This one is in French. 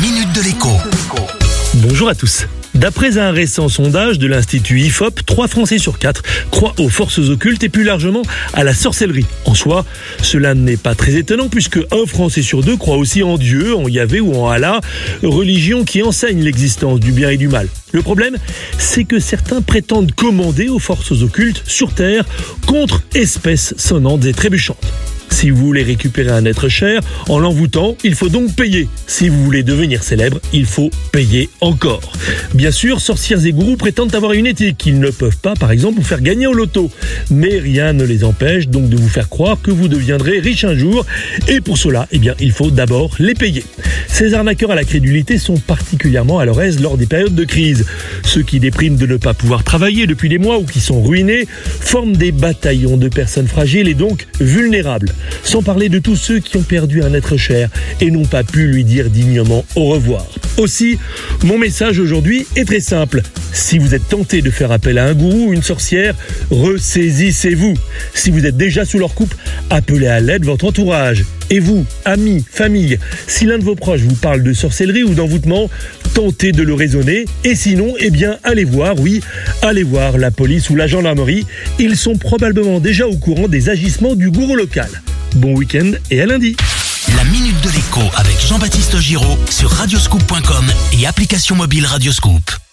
minute de l'écho. Bonjour à tous. D'après un récent sondage de l'Institut IFOP, 3 Français sur 4 croient aux forces occultes et plus largement à la sorcellerie. En soi, cela n'est pas très étonnant puisque un Français sur deux croit aussi en Dieu, en Yahvé ou en Allah, religion qui enseigne l'existence du bien et du mal. Le problème, c'est que certains prétendent commander aux forces occultes sur Terre contre espèces sonnantes et trébuchantes. Si vous voulez récupérer un être cher en l'envoûtant, il faut donc payer. Si vous voulez devenir célèbre, il faut payer encore. Bien sûr, sorcières et gourous prétendent avoir une éthique. Ils ne peuvent pas, par exemple, vous faire gagner au loto. Mais rien ne les empêche donc de vous faire croire que vous deviendrez riche un jour. Et pour cela, eh bien, il faut d'abord les payer. Ces arnaqueurs à la crédulité sont particulièrement à leur aise lors des périodes de crise. Ceux qui dépriment de ne pas pouvoir travailler depuis des mois ou qui sont ruinés forment des bataillons de personnes fragiles et donc vulnérables sans parler de tous ceux qui ont perdu un être cher et n'ont pas pu lui dire dignement au revoir. Aussi, mon message aujourd'hui est très simple. Si vous êtes tenté de faire appel à un gourou ou une sorcière, ressaisissez-vous. Si vous êtes déjà sous leur coupe, appelez à l'aide votre entourage. Et vous, amis, famille, si l'un de vos proches vous parle de sorcellerie ou d'envoûtement, tentez de le raisonner. Et sinon, eh bien, allez voir, oui, allez voir la police ou la gendarmerie. Ils sont probablement déjà au courant des agissements du gourou local. Bon week-end et à lundi. La minute de l'écho avec Jean-Baptiste Giraud sur radioscoop.com et application mobile Radioscoop.